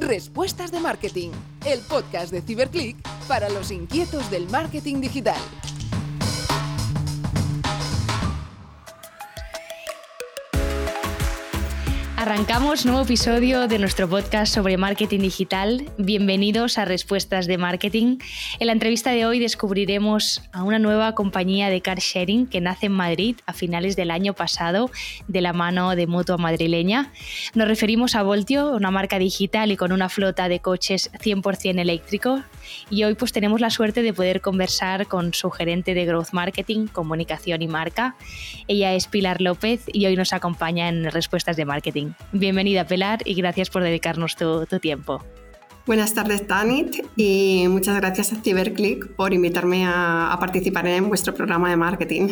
Respuestas de Marketing, el podcast de Ciberclick para los inquietos del marketing digital. Arrancamos nuevo episodio de nuestro podcast sobre marketing digital. Bienvenidos a Respuestas de Marketing. En la entrevista de hoy descubriremos a una nueva compañía de car sharing que nace en Madrid a finales del año pasado de la mano de Mutua Madrileña. Nos referimos a Voltio, una marca digital y con una flota de coches 100% eléctricos. Y hoy pues tenemos la suerte de poder conversar con su gerente de Growth Marketing, Comunicación y Marca. Ella es Pilar López y hoy nos acompaña en Respuestas de Marketing. Bienvenida, Pelar, y gracias por dedicarnos tu, tu tiempo. Buenas tardes, Tanit, y muchas gracias a CyberClick por invitarme a, participar en vuestro programa de marketing.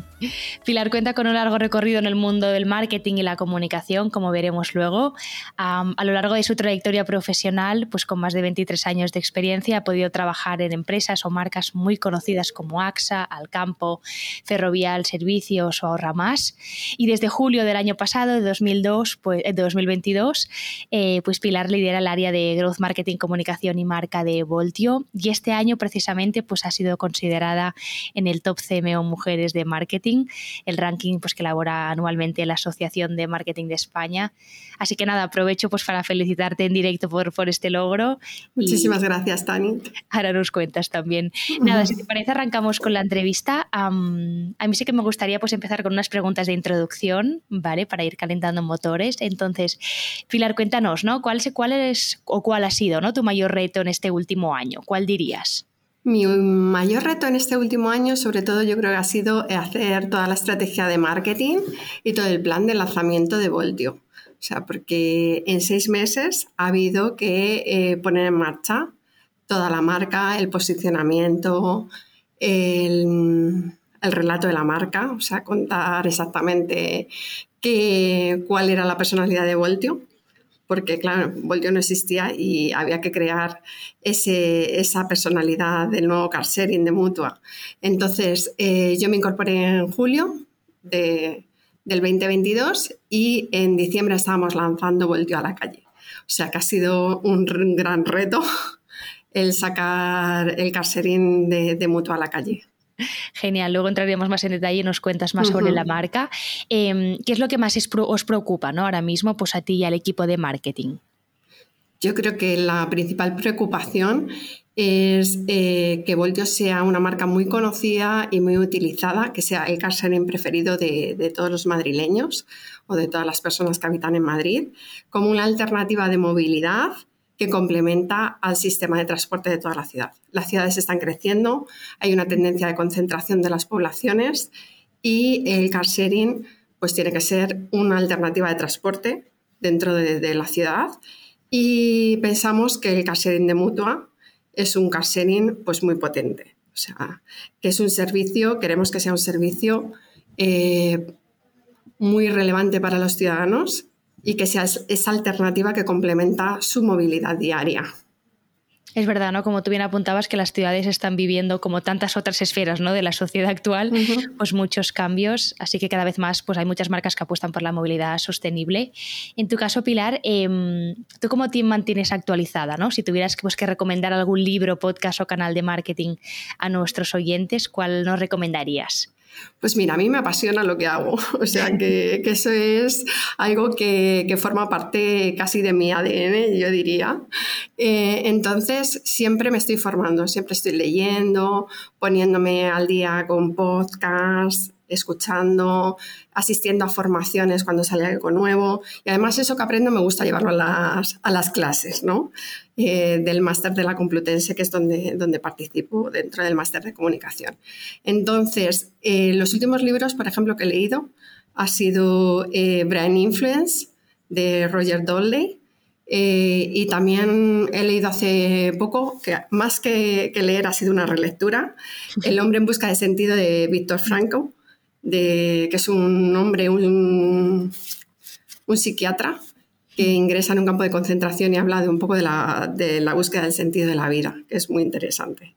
Pilar cuenta con un largo recorrido en el mundo del marketing y la comunicación, como veremos luego. a lo largo de su trayectoria profesional, pues con más de 23 años de experiencia, ha podido trabajar en empresas o marcas muy conocidas como AXA, Alcampo, Ferrovial Servicios o Ahorra Más. Y desde julio del año pasado, de 2002, pues, 2022, eh, pues Pilar lidera el área de Growth Marketing Marketing, Comunicación y Marca de Voltio y este año precisamente pues ha sido considerada en el Top CMO Mujeres de Marketing, el ranking pues que elabora anualmente la Asociación de Marketing de España. Así que nada, aprovecho pues para felicitarte en directo por, por este logro. Muchísimas gracias, Tani. Ahora nos cuentas también. Nada, si te parece arrancamos con la entrevista. a mí sí que me gustaría pues empezar con unas preguntas de introducción, ¿vale? Para ir calentando motores. Entonces, Pilar, cuéntanos, ¿no? ¿Cuál, cuál es o cuál ha sido ¿no? tu mayor reto en este último año? ¿Cuál dirías? Mi mayor reto en este último año, sobre todo, yo creo que ha sido hacer toda la estrategia de marketing y todo el plan de lanzamiento de Voltio. O sea, porque en seis meses ha habido que eh, poner en marcha toda la marca, el posicionamiento, el, relato de la marca, o sea, contar exactamente cuál era la personalidad de Voltio porque claro, Voltio no existía y había que crear ese, esa personalidad del nuevo car de Mutua. Entonces, eh, yo me incorporé en julio de, del 2022 y en diciembre estábamos lanzando Voltio a la calle. O sea que ha sido un gran reto el sacar el car de Mutua a la calle. Genial, luego entraremos más en detalle y nos cuentas más sobre la marca. Em, ¿Qué es lo que más os preocupa ¿no? ahora mismo pues a ti y al equipo de marketing? Yo creo que la principal preocupación es eh, que Voltio sea una marca muy conocida y muy utilizada, que sea el car preferido de, de, todos los madrileños o de todas las personas que habitan en Madrid, como una alternativa de movilidad que complementa al sistema de transporte de toda la ciudad. Las ciudades están creciendo, hay una tendencia de concentración de las poblaciones y el car sharing pues tiene que ser una alternativa de transporte dentro de, la ciudad y pensamos que el car sharing de Mutua es un car sharing pues muy potente. O sea, que es un servicio, queremos que sea un servicio eh, muy relevante para los ciudadanos y que sea esa alternativa que complementa su movilidad diaria. Es verdad, ¿no? Como tú bien apuntabas, que las ciudades están viviendo como tantas otras esferas ¿no? de la sociedad actual, pues muchos cambios, así que cada vez más pues hay muchas marcas que apuestan por la movilidad sostenible. En tu caso, Pilar, eh, ¿tú cómo te mantienes actualizada? ¿no? Si tuvieras pues, que recomendar algún libro, podcast o canal de marketing a nuestros oyentes, ¿cuál nos recomendarías? Pues mira, a mí me apasiona lo que hago, o sea que, eso es algo que, forma parte casi de mi ADN, yo diría. Eh, entonces, siempre me estoy formando, siempre estoy leyendo, poniéndome al día con podcasts, escuchando, asistiendo a formaciones cuando sale algo nuevo. Y además eso que aprendo me gusta llevarlo a las, a las clases, ¿no? Eh, del máster de la Complutense, que es donde, donde participo dentro del máster de comunicación. Entonces, eh, los últimos libros, por ejemplo, que he leído ha sido eh, Brain Influence de Roger Dowley. y también he leído hace poco, que más que, que, leer ha sido una relectura, El hombre en busca de sentido de Víctor Franco, de, que es un hombre, un, un psiquiatra que ingresa en un campo de concentración y habla de un poco de la, de la búsqueda del sentido de la vida, que es muy interesante.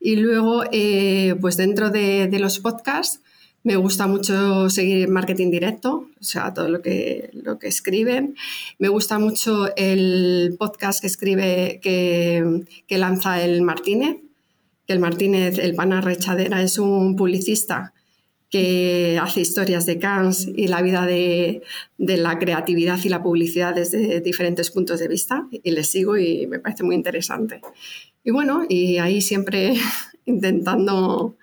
Y luego, eh, pues dentro de, los podcasts, Me gusta mucho seguir marketing directo, o sea, todo lo que, lo que escriben. Me gusta mucho el podcast que escribe, que, que lanza el Martínez, que el Martínez, el pana rechadera, es un publicista que hace historias de Cannes y la vida de, de, la creatividad y la publicidad desde diferentes puntos de vista y le sigo y me parece muy interesante. Y bueno, y ahí siempre intentando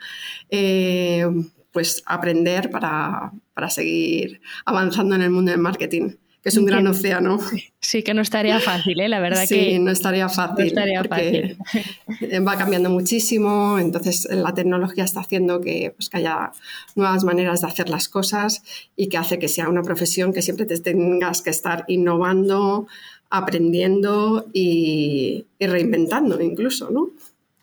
eh, pues aprender para, para, seguir avanzando en el mundo del marketing que es un gran océano. Sí, que no estaría fácil, ¿eh? la verdad sí, que. no estaría fácil. No estaría fácil. Va cambiando muchísimo, entonces la tecnología está haciendo que, pues, que haya nuevas maneras de hacer las cosas y que hace que sea una profesión que siempre te tengas que estar innovando, aprendiendo y, y reinventando incluso, ¿no?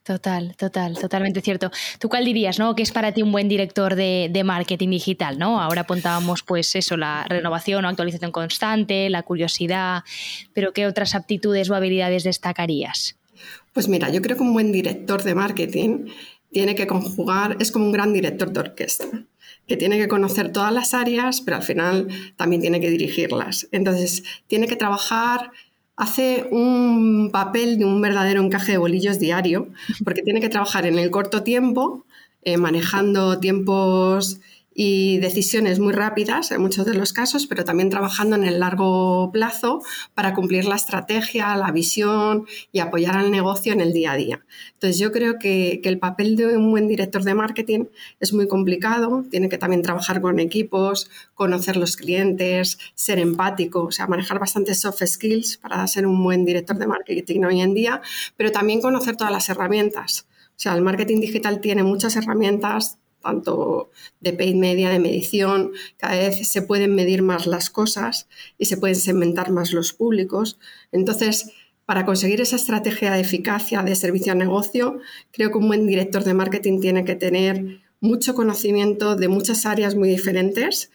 Total, total, totalmente cierto. ¿Tú cuál dirías, no? ¿Qué es para ti un buen director de, marketing digital, no? Ahora apuntábamos, pues eso, la renovación o actualización constante, la curiosidad, pero ¿qué otras aptitudes o habilidades destacarías? Pues mira, yo creo que un buen director de marketing tiene que conjugar, es como un gran director de orquesta, que tiene que conocer todas las áreas, pero al final también tiene que dirigirlas. Entonces, tiene que trabajar hace un papel de un verdadero encaje de bolillos diario, porque tiene que trabajar en el corto tiempo, eh, manejando tiempos y decisiones muy rápidas en muchos de los casos, pero también trabajando en el largo plazo para cumplir la estrategia, la visión y apoyar al negocio en el día a día. Entonces yo creo que, el papel de un buen director de marketing es muy complicado, tiene que también trabajar con equipos, conocer los clientes, ser empático, o sea, manejar bastantes soft skills para ser un buen director de marketing hoy en día, pero también conocer todas las herramientas. O sea, el marketing digital tiene muchas herramientas, tanto de paid media, de medición, cada vez se pueden medir más las cosas y se pueden segmentar más los públicos. Entonces, para conseguir esa estrategia de eficacia de servicio a negocio, creo que un buen director de marketing tiene que tener mucho conocimiento de muchas áreas muy diferentes,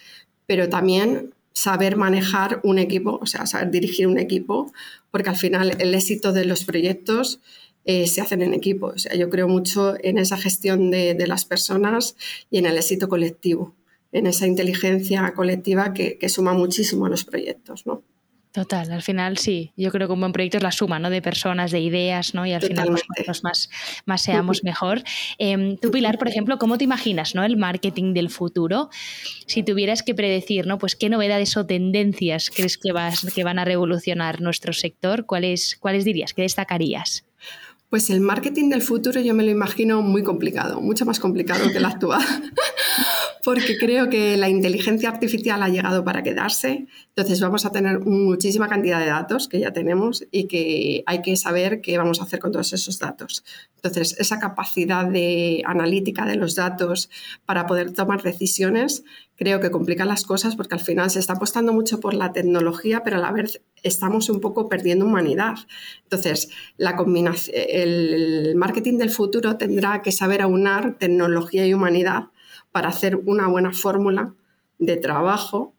pero también saber manejar un equipo, o sea, saber dirigir un equipo, porque al final el éxito de los proyectos eh, se hacen en equipo. O sea, yo creo mucho en esa gestión de, las personas y en el éxito colectivo, en esa inteligencia colectiva que, suma muchísimo a los proyectos. ¿no? Total, al final sí, yo creo que un buen proyecto es la suma ¿no? de personas, de ideas, ¿no? y al final pues, más, más seamos mejor. Eh, tú, Pilar, por ejemplo, ¿cómo te imaginas ¿no? el marketing del futuro? Si tuvieras que predecir, ¿no? pues qué novedades o tendencias crees que, vas, que van a revolucionar nuestro sector, ¿cuáles, cuáles dirías? ¿Qué destacarías? Pues el marketing del futuro yo me lo imagino muy complicado, mucho más complicado que el actual, porque creo que la inteligencia artificial ha llegado para quedarse, entonces vamos a tener muchísima cantidad de datos que ya tenemos y que hay que saber qué vamos a hacer con todos esos datos. Entonces, esa capacidad de analítica de los datos para poder tomar decisiones creo que complica las cosas porque al final se está apostando mucho por la tecnología, pero a la vez estamos un poco perdiendo humanidad. Entonces, la combinación, el marketing del futuro tendrá que saber aunar tecnología y humanidad para hacer una buena fórmula de trabajo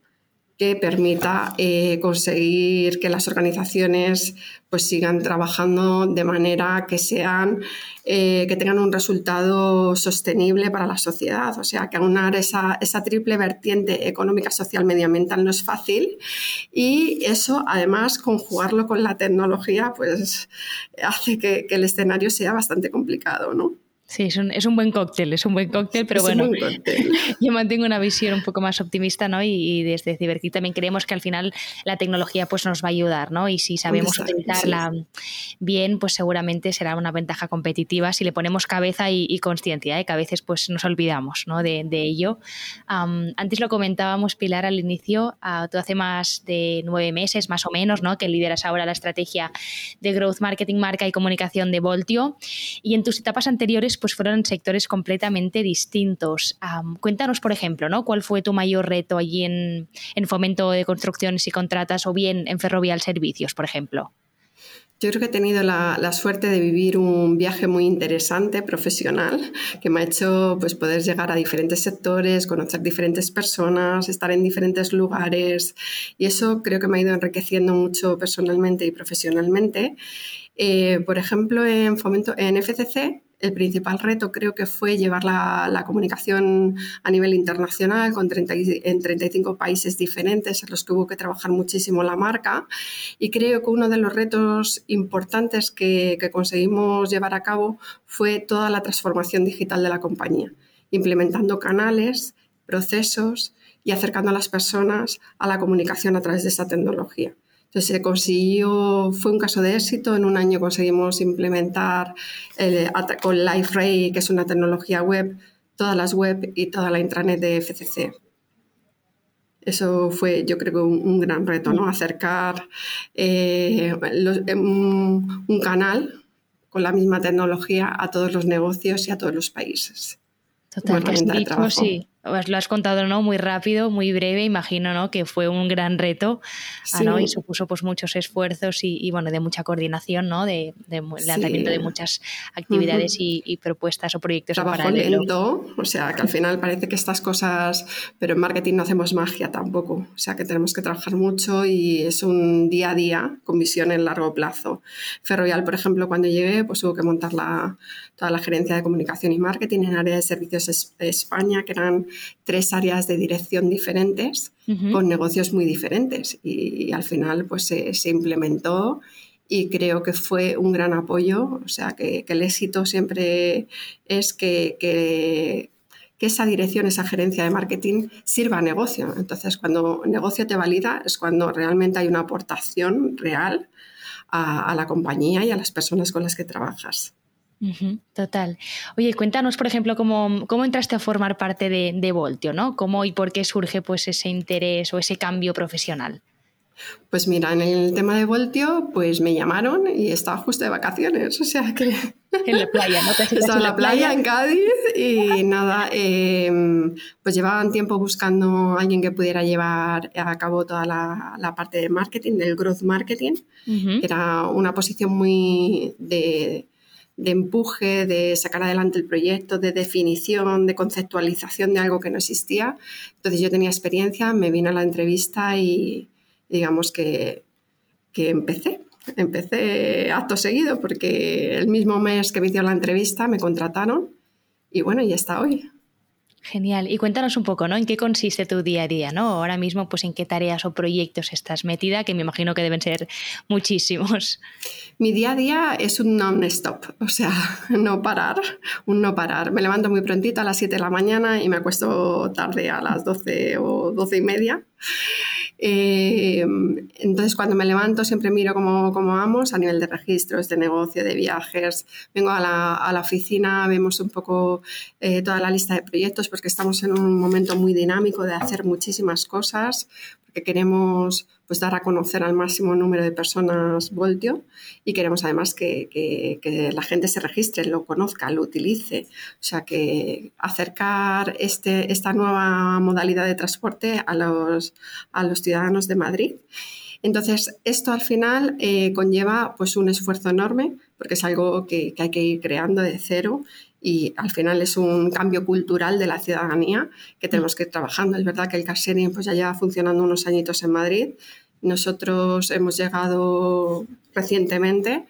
que permita eh, conseguir que las organizaciones pues sigan trabajando de manera que sean eh, que tengan un resultado sostenible para la sociedad. O sea, que aunar esa, esa, triple vertiente económica, social, medioambiental no es fácil y eso además conjugarlo con la tecnología pues hace que, que el escenario sea bastante complicado, ¿no? Sí, es un, es un, buen cóctel, es un buen cóctel, pero bueno, yo mantengo una visión un poco más optimista, ¿no? Y, desde Ciberkit también creemos que al final la tecnología pues nos va a ayudar, ¿no? Y si sabemos utilizarla bien, pues seguramente será una ventaja competitiva si le ponemos cabeza y, y conciencia, ¿eh? que a veces pues nos olvidamos, ¿no? De, de ello. antes lo comentábamos, Pilar, al inicio, uh, tú hace más de nueve meses, más o menos, ¿no? Que lideras ahora la estrategia de Growth Marketing, Marca y Comunicación de Voltio. Y en tus etapas anteriores pues fueron sectores completamente distintos. cuéntanos, por ejemplo, ¿no? ¿Cuál fue tu mayor reto allí en, fomento de construcciones y contratas o bien en Ferrovial Servicios, por ejemplo? Yo creo que he tenido la, suerte de vivir un viaje muy interesante, profesional, que me ha hecho pues, poder llegar a diferentes sectores, conocer diferentes personas, estar en diferentes lugares y eso creo que me ha ido enriqueciendo mucho personalmente y profesionalmente. Eh, por ejemplo, en, fomento, en FCC el principal reto creo que fue llevar la, comunicación a nivel internacional con en 35 países diferentes en los que hubo que trabajar muchísimo la marca. Y creo que uno de los retos importantes que, que conseguimos llevar a cabo fue toda la transformación digital de la compañía, implementando canales, procesos y acercando a las personas a la comunicación a través de esta tecnología. Entonces se consiguió, fue un caso de éxito, en un año conseguimos implementar el, con LiveRay, que es una tecnología web, todas las web y toda la intranet de FCC. Eso fue, yo creo que un, gran reto, ¿no? Acercar eh, un, un canal con la misma tecnología a todos los negocios y a todos los países. Total, sí. Pues lo has contado ¿no? muy rápido, muy breve, imagino ¿no? que fue un gran reto ah, ¿no? y supuso pues, muchos esfuerzos y, bueno, de mucha coordinación, ¿no? de, de lanzamiento de muchas actividades y, propuestas o proyectos Trabajo lento, o sea que al final parece que estas cosas, pero en marketing no hacemos magia tampoco, o sea que tenemos que trabajar mucho y es un día a día con visión en largo plazo. Ferrovial, por ejemplo, cuando llegué, pues hubo que montar la, toda la gerencia de comunicación y marketing en área de servicios España, que eran tres áreas de dirección diferentes con negocios muy diferentes. Y, al final pues se, implementó y creo que fue un gran apoyo, o sea que, el éxito siempre es que, que, esa dirección, esa gerencia de marketing sirva a negocio. Entonces cuando negocio te valida es cuando realmente hay una aportación real a la compañía y a las personas con las que trabajas total. Oye, cuéntanos, por ejemplo, cómo, cómo entraste a formar parte de, Voltio, ¿no? ¿Cómo y por qué surge pues, ese interés o ese cambio profesional? Pues mira, en el tema de Voltio, pues me llamaron y estaba justo de vacaciones, o sea que... En la playa, ¿no? estaba en la playa, en Cádiz y nada, em, pues llevaban tiempo buscando a alguien que pudiera llevar a cabo toda la, parte de marketing, del growth marketing, era una posición muy de, de empuje, de sacar adelante el proyecto, de definición, de conceptualización de algo que no existía. Entonces yo tenía experiencia, me vine a la entrevista y digamos que, que empecé. Empecé acto seguido porque el mismo mes que me hicieron la entrevista me contrataron y bueno, y hasta hoy. Genial. Y cuéntanos un poco, ¿no? ¿En qué consiste tu día a día, ¿no? Ahora mismo, pues en qué tareas o proyectos estás metida, que me imagino que deben ser muchísimos. Mi día a día es un non-stop, o sea, no parar, un no parar. Me levanto muy prontito a las 7 de la mañana y me acuesto tarde a las 12 o 12 y media. Eh, entonces, cuando me levanto, siempre miro cómo, cómo, vamos a nivel de registros, de negocio, de viajes. Vengo a la, a la oficina, vemos un poco eh, toda la lista de proyectos, porque estamos en un momento muy dinámico de hacer muchísimas cosas, porque queremos pues, dar a conocer al máximo número de personas Voltio y queremos además que, que, la gente se registre, lo conozca, lo utilice. O sea, que acercar este, esta nueva modalidad de transporte a los, a los ciudadanos de Madrid. Entonces, esto al final eh, conlleva pues, un esfuerzo enorme porque es algo que, que, hay que ir creando de cero y al final es un cambio cultural de la ciudadanía que tenemos que ir trabajando. Es verdad que el car pues, ya lleva funcionando unos añitos en Madrid. Nosotros hemos llegado recientemente,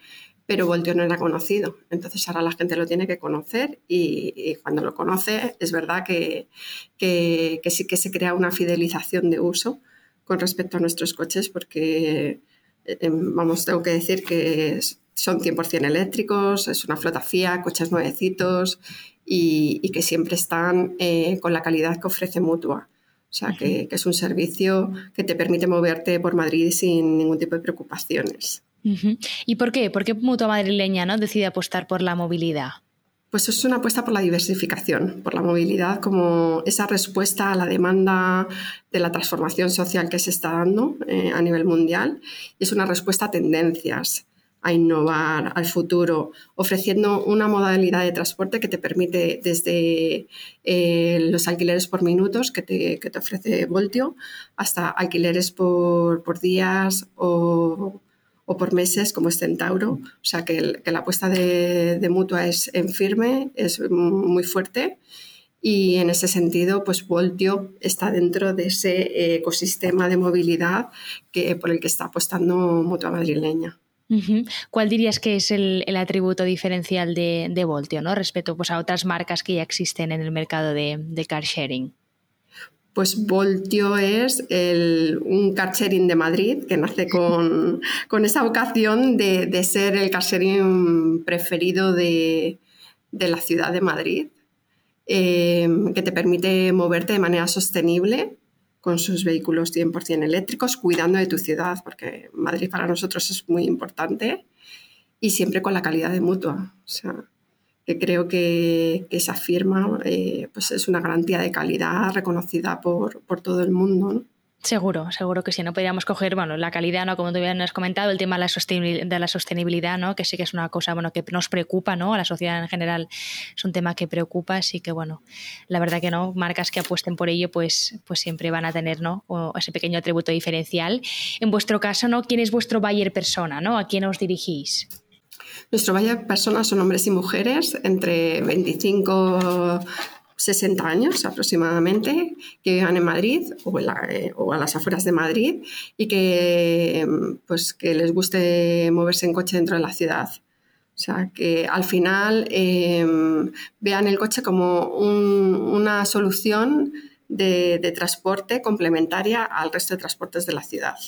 pero Voltio no era conocido. Entonces ahora la gente lo tiene que conocer y, cuando lo conoce es verdad que, que, sí que se crea una fidelización de uso con respecto a nuestros coches porque, eh, vamos, tengo que decir que son 100% eléctricos, es una flota FIA, coches nuevecitos y, que siempre están eh, con la calidad que ofrece Mutua. O sea, que, es un servicio que te permite moverte por Madrid sin ningún tipo de preocupaciones. ¿Y por qué? ¿Por qué Mutua Madrileña ¿no? decide apostar por la movilidad? Pues es una apuesta por la diversificación, por la movilidad como esa respuesta a la demanda de la transformación social que se está dando eh, a nivel mundial es una respuesta a tendencias a innovar al futuro, ofreciendo una modalidad de transporte que te permite desde eh, los alquileres por minutos que te, que te, ofrece Voltio hasta alquileres por, por días o, o, por meses como es Centauro. O sea que, que la apuesta de, de, Mutua es en firme, es muy fuerte y en ese sentido, pues Voltio está dentro de ese ecosistema de movilidad que, por el que está apostando Mutua Madrileña. ¿Cuál dirías que es el, atributo diferencial de, Voltio ¿no? respecto pues, a otras marcas que ya existen en el mercado de, car sharing? Pues Voltio es un car sharing de Madrid que nace con, esa vocación de, ser el car sharing preferido de, la ciudad de Madrid, eh, que te permite moverte de manera sostenible con sus vehículos 100% eléctricos, cuidando de tu ciudad, porque Madrid para nosotros es muy importante, y siempre con la calidad de mutua. O sea, que creo que, esa firma eh, pues es una garantía de calidad reconocida por, por todo el mundo. Seguro, seguro que sí. No podríamos coger, bueno, la calidad, ¿no? Como tú bien has comentado, el tema de la, sostenibilidad, ¿no? Que sí que es una cosa, bueno, que nos preocupa, ¿no? A la sociedad en general es un tema que preocupa, así que, bueno, la verdad que no, marcas que apuesten por ello, pues, pues siempre van a tener, ¿no? ese pequeño atributo diferencial. En vuestro caso, ¿no? ¿Quién es vuestro buyer persona, ¿no? ¿A quién os dirigís? Nuestro buyer persona son hombres y mujeres entre 25 60 años aproximadamente, que vivan en Madrid eh, o, a las afueras de Madrid y que, pues, que les guste moverse en coche dentro de la ciudad. O sea, que al final em, vean el coche como una solución de, transporte complementaria al resto de transportes de la ciudad.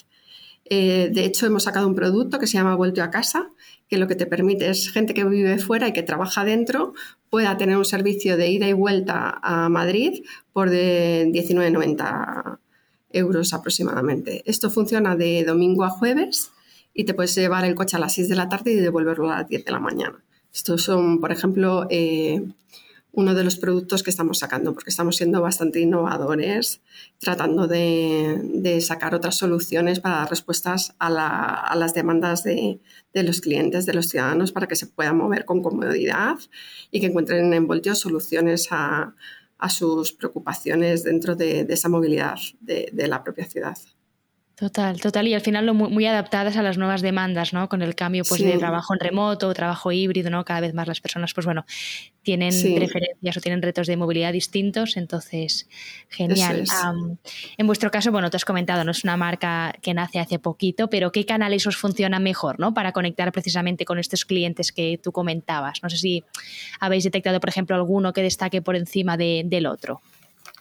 Eh, de hecho, hemos sacado un producto que se llama Vuelto a casa, que lo que te permite es gente que vive fuera y que trabaja dentro pueda tener un servicio de ida y vuelta a Madrid por de 19,90 euros aproximadamente. Esto funciona de domingo a jueves y te puedes llevar el coche a las 6 de la tarde y devolverlo a las 10 de la mañana. Estos son, por ejemplo, eh, uno de los productos que estamos sacando, porque estamos siendo bastante innovadores, tratando de, sacar otras soluciones para dar respuestas a, las demandas de, los clientes, de los ciudadanos, para que se puedan mover con comodidad y que encuentren en Voltio soluciones a, sus preocupaciones dentro de, esa movilidad de la propia ciudad. Total, total. Y al final lo muy, adaptadas a las nuevas demandas, ¿no? Con el cambio pues, de trabajo en remoto, trabajo híbrido, ¿no? Cada vez más las personas, pues bueno, tienen preferencias o tienen retos de movilidad distintos. Entonces, genial. en vuestro caso, bueno, te has comentado, no es una marca que nace hace poquito, pero ¿qué canales os funcionan mejor, ¿no? Para conectar precisamente con estos clientes que tú comentabas. No sé si habéis detectado, por ejemplo, alguno que destaque por encima del otro.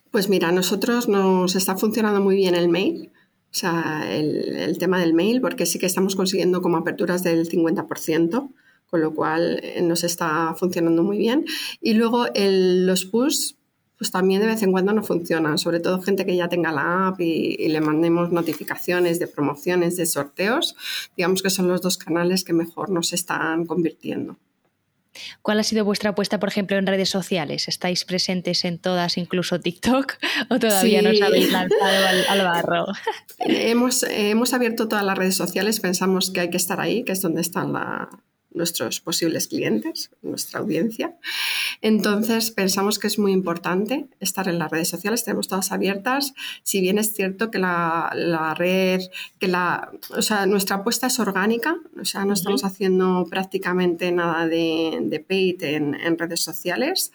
Pues mira, a nosotros nos está funcionando muy bien el mail o sea, el, tema del mail, porque sí que estamos consiguiendo como aperturas del 50%, con lo cual eh, nos está funcionando muy bien. Y luego los push, pues también de vez en cuando no funcionan, sobre todo gente que ya tenga la app y, y, le mandemos notificaciones de promociones, de sorteos, digamos que son los dos canales que mejor nos están convirtiendo. ¿Cuál ha sido vuestra apuesta, por ejemplo, en redes sociales? ¿Estáis presentes en todas, incluso TikTok, o todavía no os habéis lanzado al, barro? hemos, hemos abierto todas las redes sociales, pensamos que hay que estar ahí, que es donde está la, nuestros posibles clientes, nuestra audiencia. Entonces, pensamos que es muy importante estar en las redes sociales, tenemos todas abiertas. Si bien es cierto que la, red, que la, o sea, nuestra apuesta es orgánica, o sea, no estamos haciendo prácticamente nada de, de paid en, redes sociales,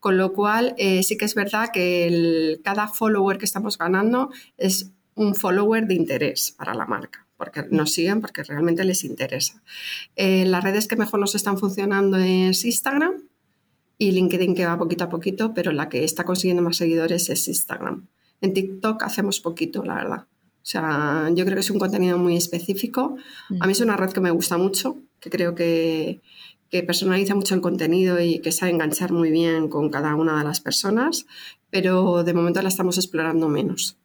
con lo cual eh, sí que es verdad que cada follower que estamos ganando es un follower de interés para la marca porque nos siguen, porque realmente les interesa. Eh, las redes que mejor nos están funcionando es Instagram y LinkedIn que va poquito a poquito, pero la que está consiguiendo más seguidores es Instagram. En TikTok hacemos poquito, la verdad. O sea, yo creo que es un contenido muy específico. A mí es una red que me gusta mucho, que creo que, que personaliza mucho el contenido y que sabe enganchar muy bien con cada una de las personas, pero de momento la estamos explorando menos.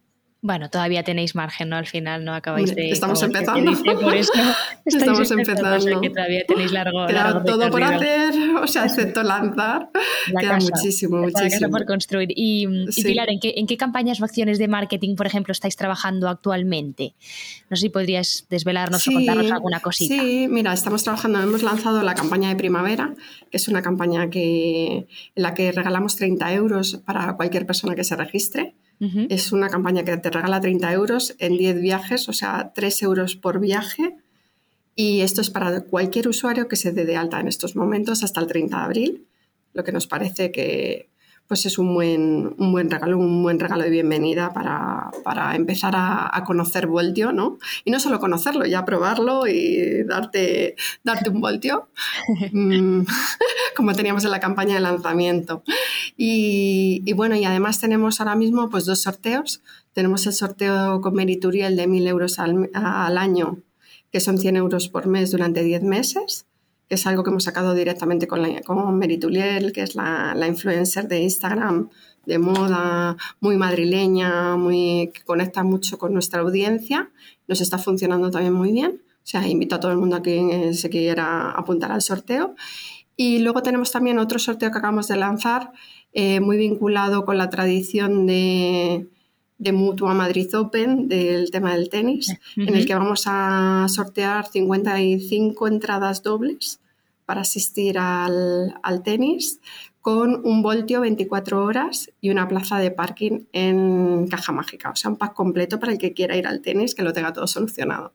Bueno, todavía tenéis margen, ¿no? Al final no acabáis de... Estamos empezando. por eso estamos empezando. que todavía tenéis largo, Queda todo por hacer, o sea, excepto lanzar. Queda muchísimo, muchísimo. por construir. Y, Pilar, ¿en qué, ¿en qué campañas o acciones de marketing, por ejemplo, estáis trabajando actualmente? No sé si podrías desvelarnos o contarnos alguna cosita. Sí, mira, estamos trabajando, hemos lanzado la campaña de primavera, que es una campaña que, en la que regalamos 30 euros para cualquier persona que se registre. Es una campaña que te regala 30 euros en 10 viajes, o sea, 3 euros por viaje. Y esto es para cualquier usuario que se dé de alta en estos momentos hasta el 30 de abril, lo que nos parece que pues es un buen, un buen regalo, un buen regalo de bienvenida para, para empezar a, a, conocer Voltio, ¿no? Y no solo conocerlo, ya probarlo y darte, darte un Voltio, mm, como teníamos en la campaña de lanzamiento. Y, y, bueno, y además tenemos ahora mismo pues dos sorteos. Tenemos el sorteo con Merituriel de 1.000 euros al, al año, que son 100 euros por mes durante 10 meses que es algo que hemos sacado directamente con, la, con Merituliel, que es la, la, influencer de Instagram de moda, muy madrileña, muy, que conecta mucho con nuestra audiencia. Nos está funcionando también muy bien. O sea, invito a todo el mundo a que se quiera apuntar al sorteo. Y luego tenemos también otro sorteo que acabamos de lanzar, eh, muy vinculado con la tradición de, de Mutua Madrid Open, del tema del tenis, uh -huh. en el que vamos a sortear 55 entradas dobles para asistir al, al, tenis con un voltio 24 horas y una plaza de parking en caja mágica, o sea, un pack completo para el que quiera ir al tenis, que lo tenga todo solucionado.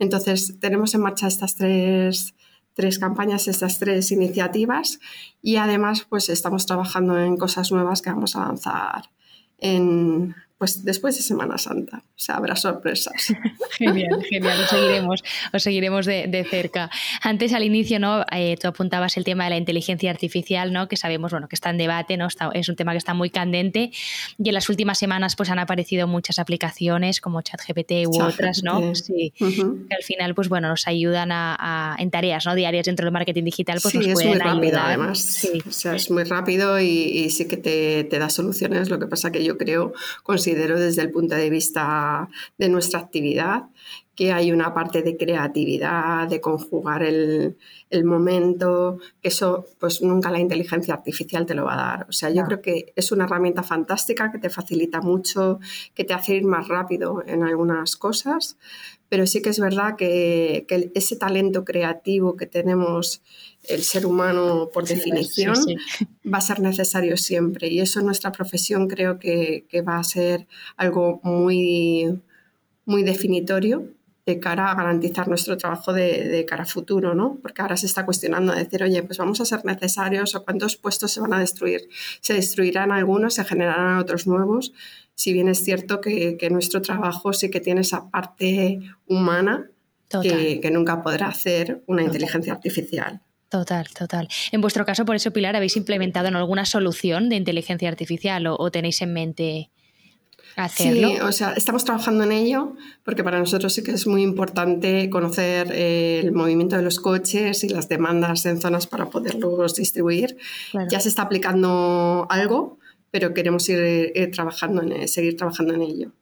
Entonces, tenemos en marcha estas tres, tres campañas, estas tres iniciativas y además, pues estamos trabajando en cosas nuevas que vamos a lanzar en pues después de Semana Santa. O sea, habrá sorpresas. genial, genial. Os seguiremos, os seguiremos de, de cerca. Antes, al inicio, ¿no? Eh, tú apuntabas el tema de la inteligencia artificial, ¿no? Que sabemos, bueno, que está en debate, ¿no? Está, es un tema que está muy candente. Y en las últimas semanas, pues han aparecido muchas aplicaciones como ChatGPT u Chat otras, ¿no? Sí. Uh -huh. Que al final, pues bueno, nos ayudan a, a, en tareas, ¿no? Diarias dentro del marketing digital, pues sí, nos es pueden muy rápido, ayudar. además. Sí. O sea, es muy rápido y, y sí que te, te, da soluciones. Lo que pasa que yo creo, considero desde el punto de vista de nuestra actividad que hay una parte de creatividad, de conjugar el, el, momento, que eso pues nunca la inteligencia artificial te lo va a dar. O sea, yo creo que es una herramienta fantástica que te facilita mucho, que te hace ir más rápido en algunas cosas, pero sí que es verdad que, que ese talento creativo que tenemos el ser humano por definición sí, sí. va a ser necesario siempre y eso en nuestra profesión creo que, que va a ser algo muy, muy definitorio de cara a garantizar nuestro trabajo de, de, cara a futuro, ¿no? Porque ahora se está cuestionando decir, oye, pues vamos a ser necesarios o cuántos puestos se van a destruir. Se destruirán algunos, se generarán otros nuevos. Si bien es cierto que, que nuestro trabajo sí que tiene esa parte humana que, que, nunca podrá hacer una Total. inteligencia artificial. Total, total. En vuestro caso, por eso, Pilar, ¿habéis implementado en alguna solución de inteligencia artificial o, o tenéis en mente hacerlo? Sí, o sea, estamos trabajando en ello porque para nosotros sí que es muy importante conocer eh, el movimiento de los coches y las demandas en zonas para poderlos distribuir. Claro. Ya se está aplicando algo, pero queremos ir, ir trabajando en, seguir trabajando en ello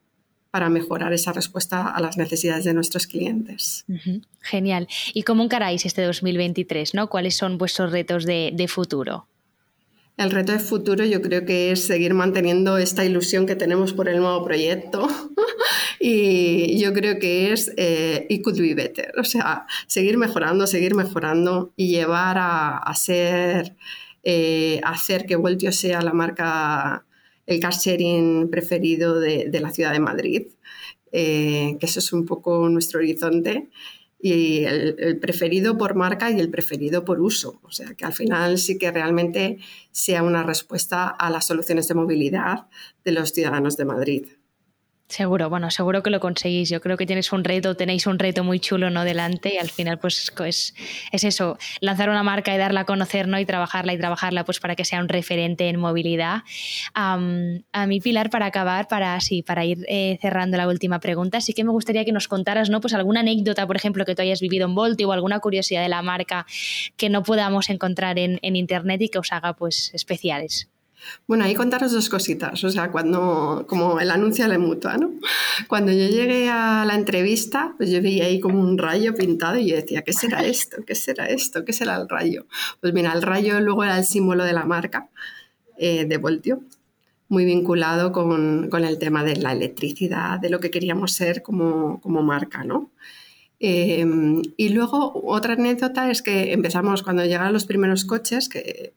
para mejorar esa respuesta a las necesidades de nuestros clientes. Uh -huh. Genial. ¿Y cómo encaráis este 2023? ¿no? ¿Cuáles son vuestros retos de, de, futuro? El reto de futuro yo creo que es seguir manteniendo esta ilusión que tenemos por el nuevo proyecto. Y yo creo que es eh, it could be better, o sea, seguir mejorando, seguir mejorando y llevar a, a eh, hacer que Voltio sea la marca el car sharing preferido de, de la ciudad de Madrid, eh, que eso es un poco nuestro horizonte, y el, preferido por marca y el preferido por uso. O sea, que al final sí que realmente sea una respuesta a las soluciones de movilidad de los ciudadanos de Madrid. Seguro, bueno, seguro que lo conseguís. Yo creo que tienes un reto, tenéis un reto muy chulo no delante y al final pues es, es eso, lanzar una marca y darla a conocer ¿no? y trabajarla y trabajarla pues para que sea un referente en movilidad. A mí, Pilar, para acabar, para, sí, para ir eh, cerrando la última pregunta, sí que me gustaría que nos contaras ¿no? pues alguna anécdota, por ejemplo, que tú hayas vivido en Volti o alguna curiosidad de la marca que no podamos encontrar en, en Internet y que os haga pues especiales. Bueno, ahí contaros dos cositas, o sea, cuando, como el anuncio de mutua, ¿no? Cuando yo llegué a la entrevista, pues yo vi ahí como un rayo pintado y yo decía, ¿qué será esto? ¿Qué será esto? ¿Qué será el rayo? Pues mira, el rayo luego era el símbolo de la marca eh, de Voltio, muy vinculado con, con, el tema de la electricidad, de lo que queríamos ser como, como marca, ¿no? Eh, y luego otra anécdota es que empezamos cuando llegaron los primeros coches, que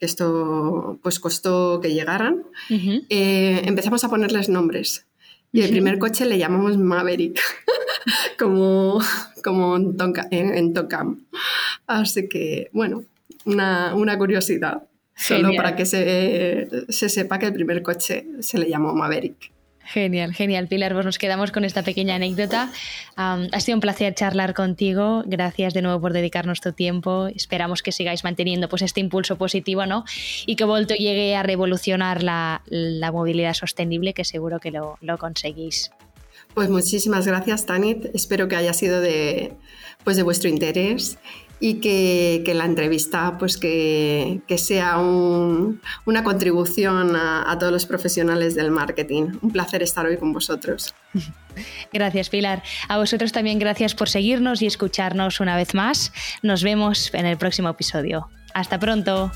esto pues costó que llegaran, uh -huh. eh, empezamos a ponerles nombres. Y el primer coche le llamamos Maverick, como, como en, Tonka, en, en, Tocam. Así que, bueno, una, una curiosidad. Solo para que se, se sepa que el primer coche se le llamó Maverick. Genial, genial, Pilar. Pues nos quedamos con esta pequeña anécdota. ha sido un placer charlar contigo. Gracias de nuevo por dedicarnos tu tiempo. Esperamos que sigáis manteniendo pues, este impulso positivo ¿no? y que Volto llegue a revolucionar la, movilidad sostenible, que seguro que lo, lo conseguís. Pues muchísimas gracias, Tanit. Espero que haya sido de, pues de vuestro interés y que, la entrevista pues que, sea una contribución a, a, todos los profesionales del marketing. Un placer estar hoy con vosotros. Gracias, Pilar. A vosotros también gracias por seguirnos y escucharnos una vez más. Nos vemos en el próximo episodio. Hasta pronto.